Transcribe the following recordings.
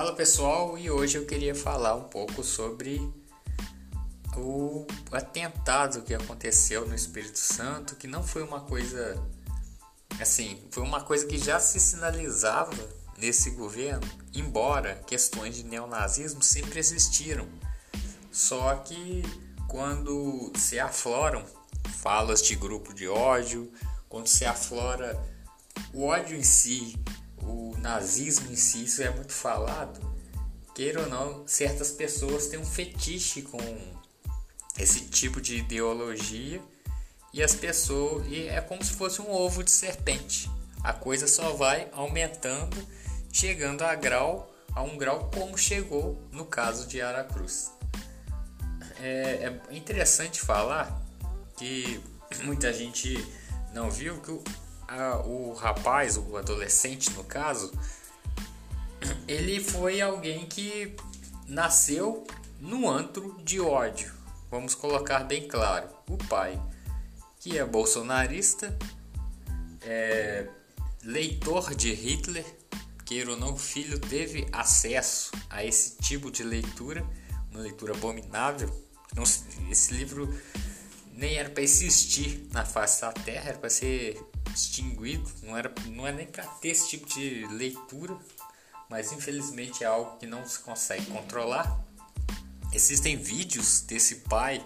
Fala pessoal, e hoje eu queria falar um pouco sobre o atentado que aconteceu no Espírito Santo, que não foi uma coisa assim, foi uma coisa que já se sinalizava nesse governo, embora questões de neonazismo sempre existiram. Só que quando se afloram falas de grupo de ódio, quando se aflora o ódio em si, nazismo em si, isso é muito falado. Queira ou não, certas pessoas têm um fetiche com esse tipo de ideologia e as pessoas e é como se fosse um ovo de serpente. A coisa só vai aumentando, chegando a grau a um grau como chegou no caso de Aracruz. É, é interessante falar que muita gente não viu que o, o rapaz, o adolescente no caso, ele foi alguém que nasceu no antro de ódio. Vamos colocar bem claro: o pai, que é bolsonarista, é leitor de Hitler, queira ou não, o filho teve acesso a esse tipo de leitura, uma leitura abominável. esse livro nem era para existir na face da Terra, era para ser extinguido, não era, não é nem para ter esse tipo de leitura, mas infelizmente é algo que não se consegue controlar. Existem vídeos desse pai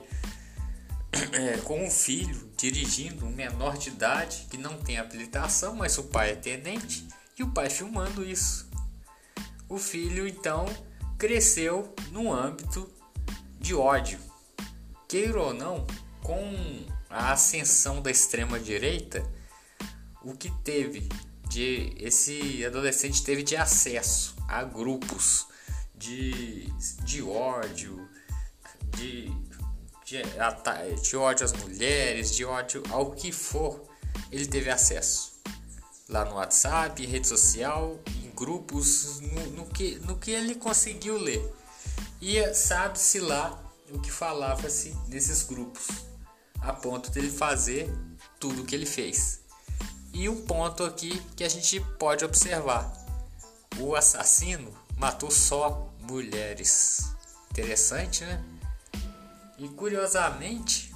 é, com um filho dirigindo um menor de idade que não tem habilitação, mas o pai é tenente e o pai filmando isso. O filho então cresceu no âmbito de ódio. Queira ou não, com a ascensão da extrema direita, o que teve de esse adolescente teve de acesso a grupos de, de ódio, de, de, de ódio às mulheres, de ódio ao que for, ele teve acesso lá no WhatsApp, rede social, em grupos, no, no que, no que ele conseguiu ler. E sabe-se lá o que falava-se nesses grupos a ponto dele fazer tudo o que ele fez. E um ponto aqui que a gente pode observar: o assassino matou só mulheres. Interessante, né? E curiosamente,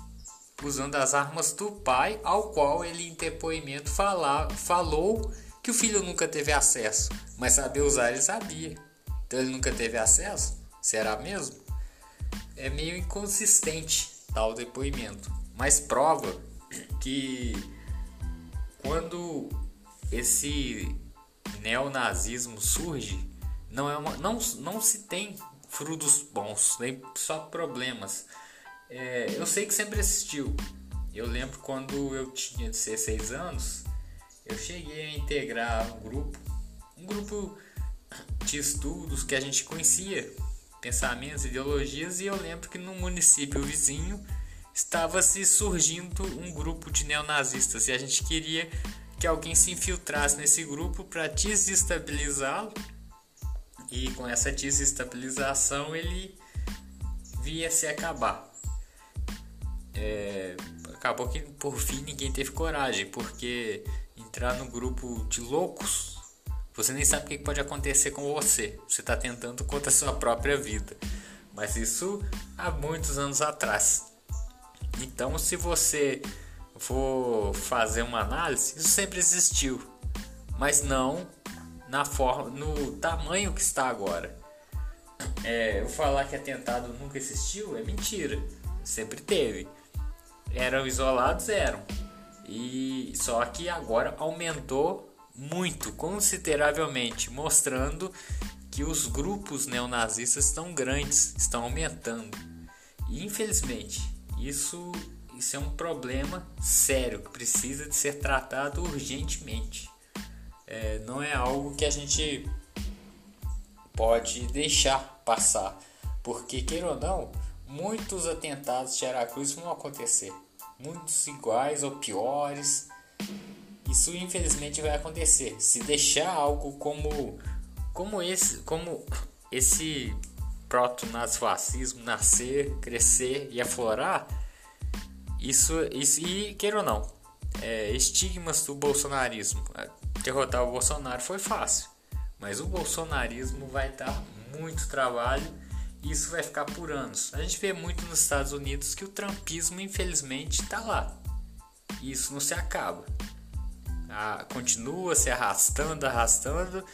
usando as armas do pai, ao qual ele em depoimento fala, falou que o filho nunca teve acesso, mas saber usar ele sabia. Então ele nunca teve acesso? Será mesmo? É meio inconsistente tal depoimento mas prova que quando esse neonazismo surge, não, é uma, não, não se tem frutos bons, nem só problemas. É, eu sei que sempre existiu. Eu lembro quando eu tinha 16 anos, eu cheguei a integrar um grupo, um grupo de estudos que a gente conhecia pensamentos, ideologias, e eu lembro que no município vizinho estava se surgindo um grupo de neonazistas e a gente queria que alguém se infiltrasse nesse grupo para desestabilizá-lo. E com essa desestabilização ele via se acabar. É, acabou que por fim ninguém teve coragem, porque entrar no grupo de loucos, você nem sabe o que pode acontecer com você. Você está tentando contra a sua própria vida. Mas isso há muitos anos atrás. Então, se você for fazer uma análise, isso sempre existiu, mas não na forma, no tamanho que está agora. É, eu falar que atentado nunca existiu é mentira, sempre teve. Eram isolados, eram. E só que agora aumentou muito, consideravelmente, mostrando que os grupos neonazistas estão grandes, estão aumentando. E infelizmente, isso, isso é um problema sério que precisa de ser tratado urgentemente. É, não é algo que a gente pode deixar passar, porque queira ou não, muitos atentados de Aracruz vão acontecer, muitos iguais ou piores. Isso infelizmente vai acontecer. Se deixar algo como como esse, como esse proto-nazifascismo nascer, crescer e aflorar, isso, isso e queira ou não, é, estigmas do bolsonarismo. Derrotar o Bolsonaro foi fácil, Mas o bolsonarismo vai dar muito trabalho e isso vai ficar por anos. A gente vê muito nos Estados Unidos que o trumpismo, infelizmente, está lá. E isso não se acaba. Ah, continua se arrastando, arrastando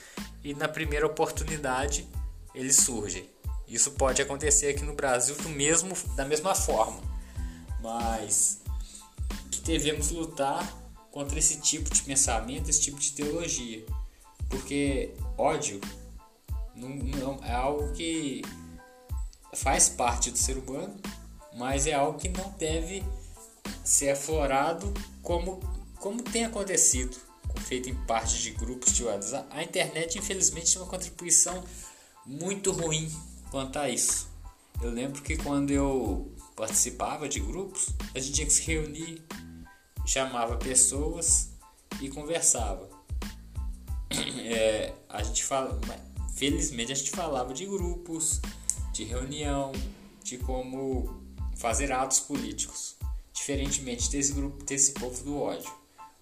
e na primeira oportunidade ele surge. Isso pode acontecer aqui no Brasil do mesmo, da mesma forma. Mas que devemos lutar contra esse tipo de pensamento, esse tipo de teologia. Porque ódio não, não, é algo que faz parte do ser humano, mas é algo que não deve ser aflorado como, como tem acontecido, feito em parte de grupos de WhatsApp. A internet, infelizmente, tem uma contribuição muito ruim quanto a isso. Eu lembro que quando eu participava de grupos, a gente tinha que se reunir, chamava pessoas e conversava. É, a gente fala, felizmente a gente falava de grupos, de reunião, de como fazer atos políticos, diferentemente desse grupo, desse povo do ódio.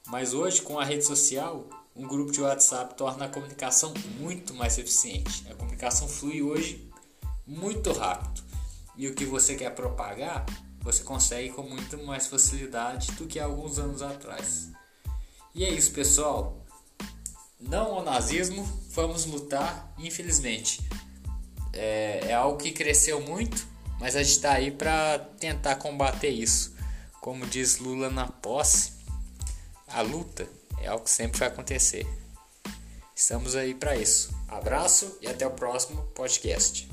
Mas hoje, com a rede social, um grupo de WhatsApp torna a comunicação muito mais eficiente. A comunicação flui hoje muito rápido. E o que você quer propagar, você consegue com muito mais facilidade do que alguns anos atrás. E é isso, pessoal. Não ao nazismo, vamos lutar, infelizmente. É, é algo que cresceu muito, mas a gente está aí para tentar combater isso. Como diz Lula na posse, a luta é algo que sempre vai acontecer. Estamos aí para isso. Abraço e até o próximo podcast.